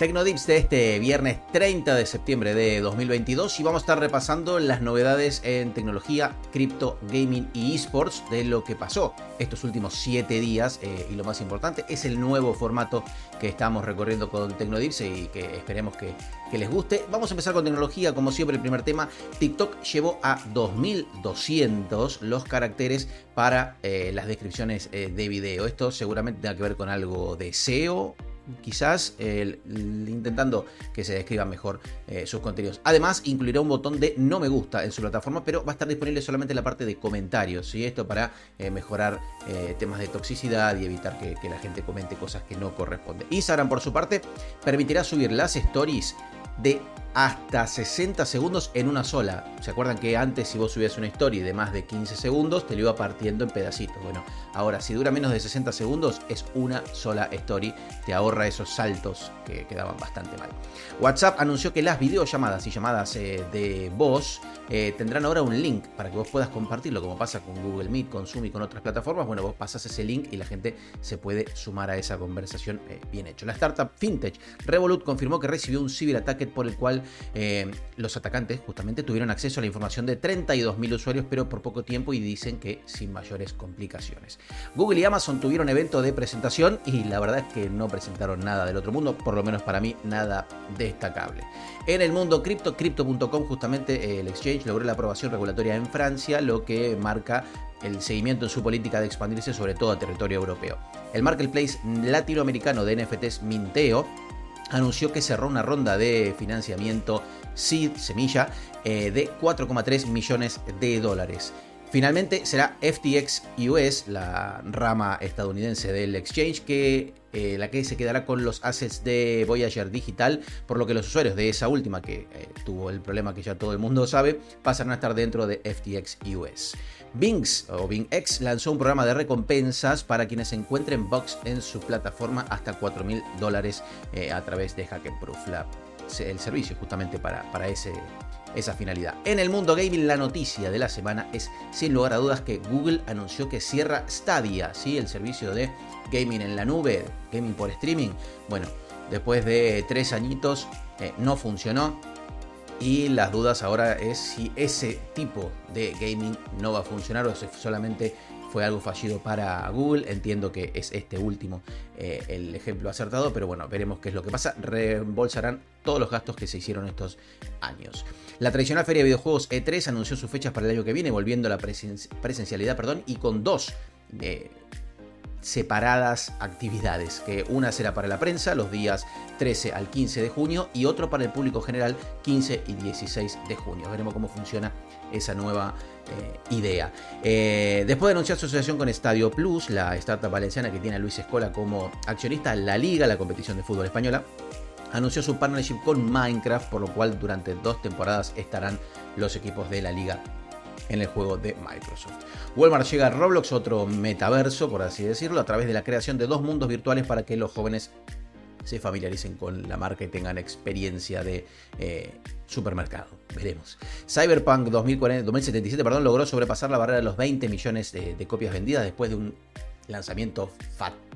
Tecnodips de este viernes 30 de septiembre de 2022 y vamos a estar repasando las novedades en tecnología, cripto, gaming y esports de lo que pasó estos últimos 7 días eh, y lo más importante es el nuevo formato que estamos recorriendo con Tecnodips y que esperemos que, les guste. Vamos a empezar con tecnología, como siempre el primer tema, TikTok llevó a 2200 los caracteres para eh, las descripciones eh, de video. Esto seguramente tenga que ver con algo de SEO quizás intentando que se describan mejor eh, sus contenidos. Además, incluirá un botón de no me gusta en su plataforma, pero va a estar disponible solamente en la parte de comentarios. Y esto para eh, mejorar eh, temas de toxicidad y evitar que, que la gente comente cosas que no corresponden. Instagram, por su parte, permitirá subir las stories de hasta 60 segundos en una sola. ¿Se acuerdan que antes si vos subías una story de más de 15 segundos te lo iba partiendo en pedacitos? Bueno, ahora si dura menos de 60 segundos es una sola story, te ahorra esos saltos que quedaban bastante mal. WhatsApp anunció que las videollamadas y llamadas eh, de voz eh, tendrán ahora un link para que vos puedas compartirlo, como pasa con Google Meet, con Zoom y con otras plataformas. Bueno, vos pasas ese link y la gente se puede sumar a esa conversación eh, bien hecho. La startup FinTech Revolut confirmó que recibió un ciberataque por el cual eh, los atacantes justamente tuvieron acceso a la información de 32.000 usuarios, pero por poco tiempo y dicen que sin mayores complicaciones. Google y Amazon tuvieron evento de presentación y la verdad es que no presentaron nada del otro mundo, por lo menos para mí nada destacable. En el mundo cripto, crypto.com justamente eh, el exchange logró la aprobación regulatoria en Francia, lo que marca el seguimiento en su política de expandirse sobre todo a territorio europeo. El marketplace latinoamericano de NFTs Minteo anunció que cerró una ronda de financiamiento seed, semilla, eh, de 4,3 millones de dólares. Finalmente será FTX US, la rama estadounidense del exchange, que eh, la que se quedará con los assets de Voyager Digital, por lo que los usuarios de esa última, que eh, tuvo el problema que ya todo el mundo sabe, pasarán a estar dentro de FTX US. Bings o BingX lanzó un programa de recompensas para quienes encuentren bugs en su plataforma hasta 4 mil dólares eh, a través de Hackenproof, el servicio justamente para, para ese, esa finalidad. En el mundo gaming, la noticia de la semana es, sin lugar a dudas, que Google anunció que cierra Stadia, ¿sí? el servicio de gaming en la nube, gaming por streaming. Bueno, después de tres añitos eh, no funcionó. Y las dudas ahora es si ese tipo de gaming no va a funcionar o si solamente fue algo fallido para Google. Entiendo que es este último eh, el ejemplo acertado, pero bueno, veremos qué es lo que pasa. Reembolsarán todos los gastos que se hicieron estos años. La tradicional feria de videojuegos E3 anunció sus fechas para el año que viene, volviendo a la presencialidad, perdón, y con dos separadas actividades, que una será para la prensa los días 13 al 15 de junio y otro para el público general 15 y 16 de junio. Veremos cómo funciona esa nueva eh, idea. Eh, después de anunciar su asociación con Estadio Plus, la startup valenciana que tiene a Luis Escola como accionista, la Liga, la competición de fútbol española, anunció su partnership con Minecraft, por lo cual durante dos temporadas estarán los equipos de la Liga en el juego de Microsoft. Walmart llega a Roblox, otro metaverso, por así decirlo, a través de la creación de dos mundos virtuales para que los jóvenes se familiaricen con la marca y tengan experiencia de eh, supermercado. Veremos. Cyberpunk 2077 perdón, logró sobrepasar la barrera de los 20 millones de copias vendidas después de un lanzamiento fatal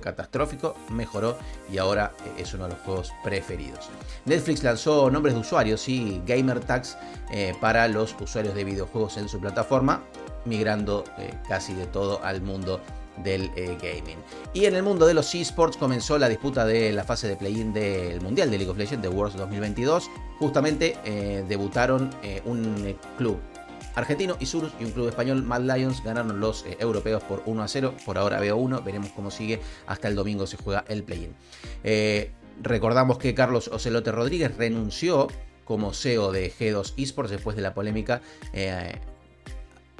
catastrófico, mejoró y ahora eh, es uno de los juegos preferidos. Netflix lanzó nombres de usuarios y gamer tags eh, para los usuarios de videojuegos en su plataforma, migrando eh, casi de todo al mundo del gaming. Y en el mundo de los esports comenzó la disputa de la fase de play-in del Mundial de League of Legends de Worlds 2022. Justamente debutaron un club argentino y Surus y un club español, Mad Lions, ganaron los eh, europeos por 1 a 0. Por ahora veo 1, veremos cómo sigue. Hasta el domingo se juega el play-in. Eh, recordamos que Carlos Ocelote Rodríguez renunció como CEO de G2 Esports después de la polémica. Eh,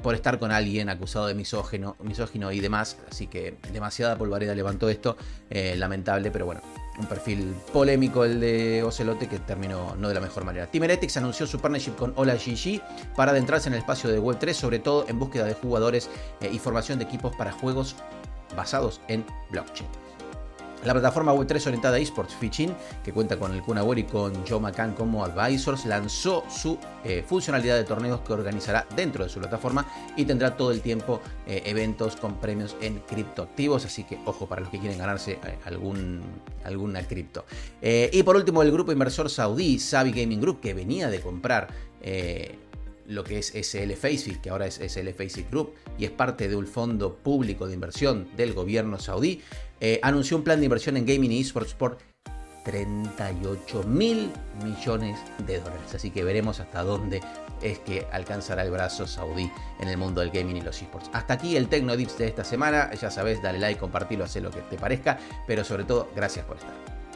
por estar con alguien acusado de misógino y demás. Así que demasiada polvareda levantó esto. lamentable, pero bueno, un perfil polémico el de Ocelote que terminó no de la mejor manera. Team anunció su partnership con Hola GG para adentrarse en el espacio de Web3, sobre todo en búsqueda de jugadores eh, y formación de equipos para juegos basados en blockchain. La plataforma Web3 orientada a esports Fichin, que cuenta con el Kun y con Joe McCann como advisors, lanzó su eh, funcionalidad de torneos que organizará dentro de su plataforma y tendrá todo el tiempo eh, eventos con premios en criptoactivos, así que ojo para los que quieren ganarse eh, algún, alguna cripto. y por último, el grupo inversor saudí Savi Gaming Group, que venía de comprar lo que es SL Faceit, que ahora es SL Faceit Group y es parte de un fondo público de inversión del gobierno saudí, eh, anunció un plan de inversión en gaming y esports por 38 mil millones de dólares. Así que veremos hasta dónde es que alcanzará el brazo saudí en el mundo del gaming y los esports. Hasta aquí el Tecno Dips de esta semana. Ya sabes, dale like, compartilo, haz lo que te parezca, pero sobre todo, gracias por estar.